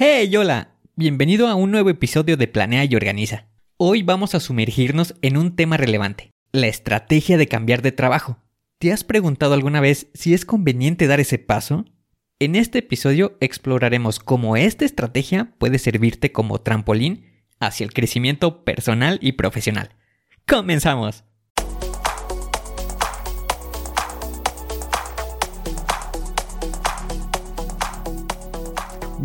Hey, hola, bienvenido a un nuevo episodio de Planea y Organiza. Hoy vamos a sumergirnos en un tema relevante, la estrategia de cambiar de trabajo. ¿Te has preguntado alguna vez si es conveniente dar ese paso? En este episodio exploraremos cómo esta estrategia puede servirte como trampolín hacia el crecimiento personal y profesional. ¡Comenzamos!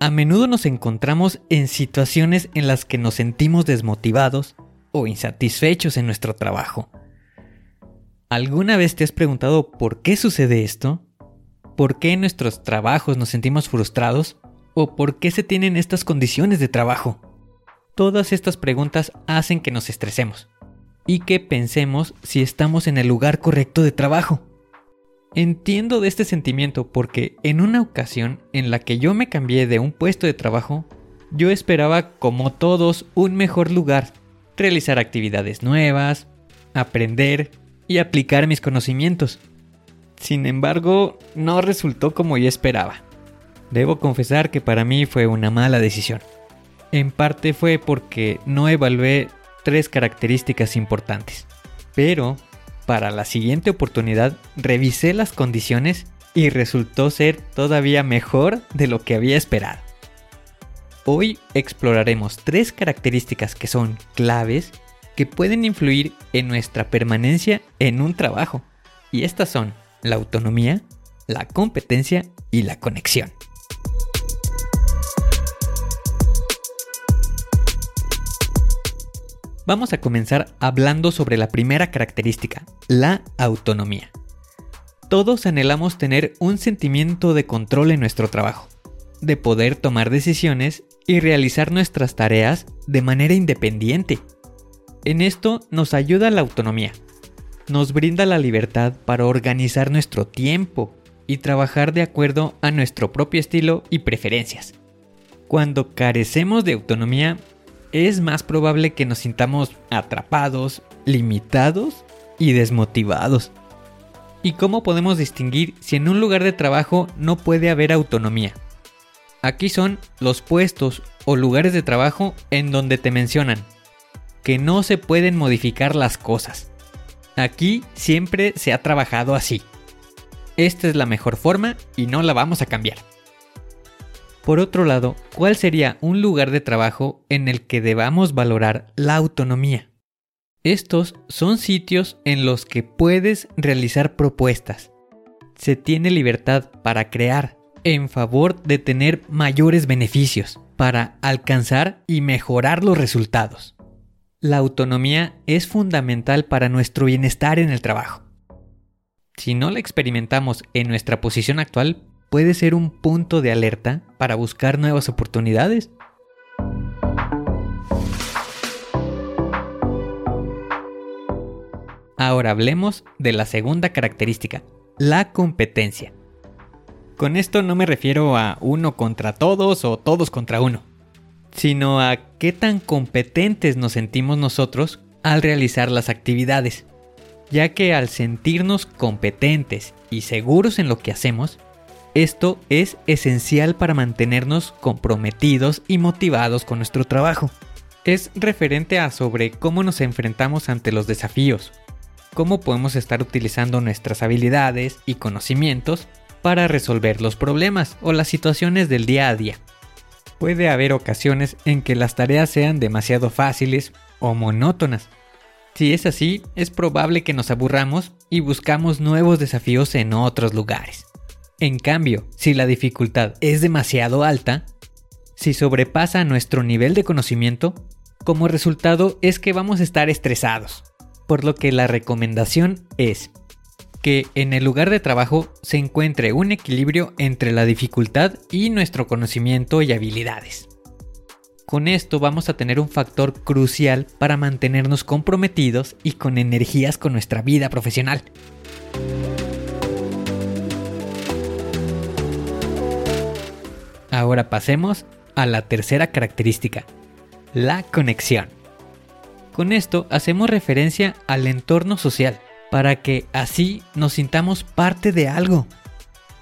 A menudo nos encontramos en situaciones en las que nos sentimos desmotivados o insatisfechos en nuestro trabajo. ¿Alguna vez te has preguntado por qué sucede esto? ¿Por qué en nuestros trabajos nos sentimos frustrados? ¿O por qué se tienen estas condiciones de trabajo? Todas estas preguntas hacen que nos estresemos y que pensemos si estamos en el lugar correcto de trabajo. Entiendo de este sentimiento porque en una ocasión en la que yo me cambié de un puesto de trabajo, yo esperaba, como todos, un mejor lugar, realizar actividades nuevas, aprender y aplicar mis conocimientos. Sin embargo, no resultó como yo esperaba. Debo confesar que para mí fue una mala decisión. En parte fue porque no evalué tres características importantes. Pero para la siguiente oportunidad revisé las condiciones y resultó ser todavía mejor de lo que había esperado. Hoy exploraremos tres características que son claves que pueden influir en nuestra permanencia en un trabajo. Y estas son la autonomía, la competencia y la conexión. Vamos a comenzar hablando sobre la primera característica, la autonomía. Todos anhelamos tener un sentimiento de control en nuestro trabajo, de poder tomar decisiones y realizar nuestras tareas de manera independiente. En esto nos ayuda la autonomía. Nos brinda la libertad para organizar nuestro tiempo y trabajar de acuerdo a nuestro propio estilo y preferencias. Cuando carecemos de autonomía, es más probable que nos sintamos atrapados, limitados y desmotivados. ¿Y cómo podemos distinguir si en un lugar de trabajo no puede haber autonomía? Aquí son los puestos o lugares de trabajo en donde te mencionan que no se pueden modificar las cosas. Aquí siempre se ha trabajado así. Esta es la mejor forma y no la vamos a cambiar. Por otro lado, ¿cuál sería un lugar de trabajo en el que debamos valorar la autonomía? Estos son sitios en los que puedes realizar propuestas. Se tiene libertad para crear en favor de tener mayores beneficios, para alcanzar y mejorar los resultados. La autonomía es fundamental para nuestro bienestar en el trabajo. Si no la experimentamos en nuestra posición actual, puede ser un punto de alerta para buscar nuevas oportunidades. Ahora hablemos de la segunda característica, la competencia. Con esto no me refiero a uno contra todos o todos contra uno, sino a qué tan competentes nos sentimos nosotros al realizar las actividades, ya que al sentirnos competentes y seguros en lo que hacemos, esto es esencial para mantenernos comprometidos y motivados con nuestro trabajo. es referente a sobre cómo nos enfrentamos ante los desafíos, cómo podemos estar utilizando nuestras habilidades y conocimientos para resolver los problemas o las situaciones del día a día. Puede haber ocasiones en que las tareas sean demasiado fáciles o monótonas. Si es así, es probable que nos aburramos y buscamos nuevos desafíos en otros lugares. En cambio, si la dificultad es demasiado alta, si sobrepasa nuestro nivel de conocimiento, como resultado es que vamos a estar estresados. Por lo que la recomendación es que en el lugar de trabajo se encuentre un equilibrio entre la dificultad y nuestro conocimiento y habilidades. Con esto vamos a tener un factor crucial para mantenernos comprometidos y con energías con nuestra vida profesional. Ahora pasemos a la tercera característica, la conexión. Con esto hacemos referencia al entorno social, para que así nos sintamos parte de algo.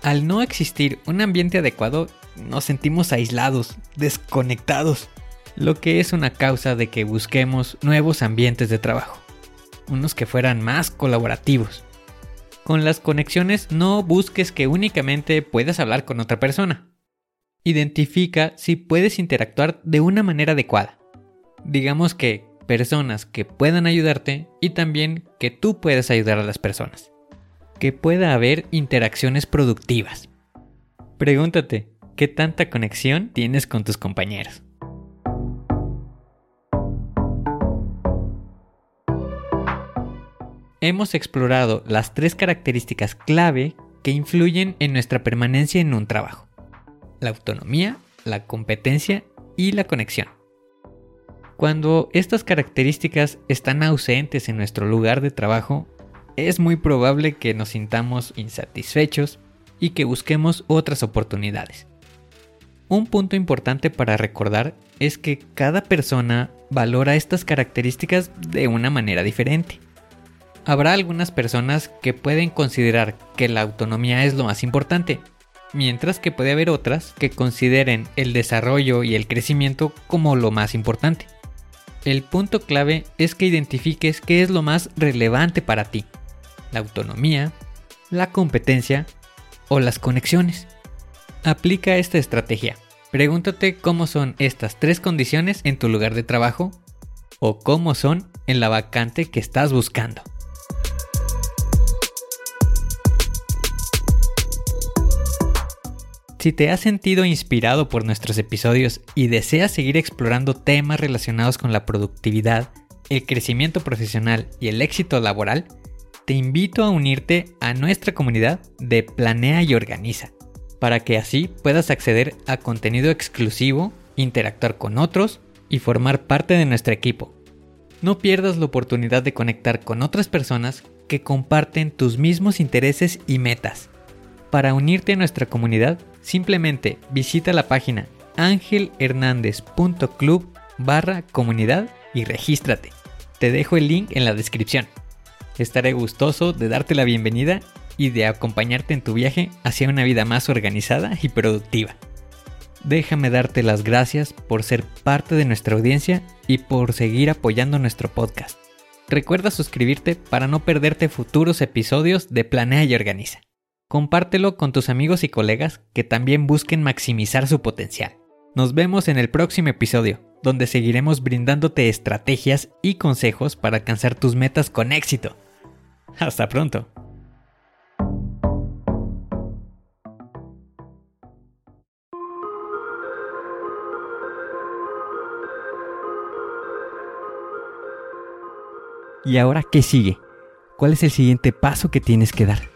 Al no existir un ambiente adecuado, nos sentimos aislados, desconectados, lo que es una causa de que busquemos nuevos ambientes de trabajo, unos que fueran más colaborativos. Con las conexiones no busques que únicamente puedas hablar con otra persona, identifica si puedes interactuar de una manera adecuada. Digamos que personas que puedan ayudarte y también que tú puedas ayudar a las personas. Que pueda haber interacciones productivas. Pregúntate, ¿qué tanta conexión tienes con tus compañeros? Hemos explorado las tres características clave que influyen en nuestra permanencia en un trabajo la autonomía, la competencia y la conexión. Cuando estas características están ausentes en nuestro lugar de trabajo, es muy probable que nos sintamos insatisfechos y que busquemos otras oportunidades. Un punto importante para recordar es que cada persona valora estas características de una manera diferente. Habrá algunas personas que pueden considerar que la autonomía es lo más importante mientras que puede haber otras que consideren el desarrollo y el crecimiento como lo más importante. El punto clave es que identifiques qué es lo más relevante para ti, la autonomía, la competencia o las conexiones. Aplica esta estrategia. Pregúntate cómo son estas tres condiciones en tu lugar de trabajo o cómo son en la vacante que estás buscando. Si te has sentido inspirado por nuestros episodios y deseas seguir explorando temas relacionados con la productividad, el crecimiento profesional y el éxito laboral, te invito a unirte a nuestra comunidad de Planea y Organiza, para que así puedas acceder a contenido exclusivo, interactuar con otros y formar parte de nuestro equipo. No pierdas la oportunidad de conectar con otras personas que comparten tus mismos intereses y metas. Para unirte a nuestra comunidad, Simplemente visita la página angelhernandez.club barra comunidad y regístrate. Te dejo el link en la descripción. Estaré gustoso de darte la bienvenida y de acompañarte en tu viaje hacia una vida más organizada y productiva. Déjame darte las gracias por ser parte de nuestra audiencia y por seguir apoyando nuestro podcast. Recuerda suscribirte para no perderte futuros episodios de Planea y Organiza. Compártelo con tus amigos y colegas que también busquen maximizar su potencial. Nos vemos en el próximo episodio, donde seguiremos brindándote estrategias y consejos para alcanzar tus metas con éxito. Hasta pronto. ¿Y ahora qué sigue? ¿Cuál es el siguiente paso que tienes que dar?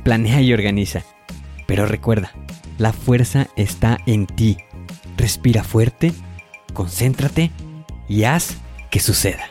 Planea y Organiza. Pero recuerda, la fuerza está en ti. Respira fuerte, concéntrate y haz que suceda.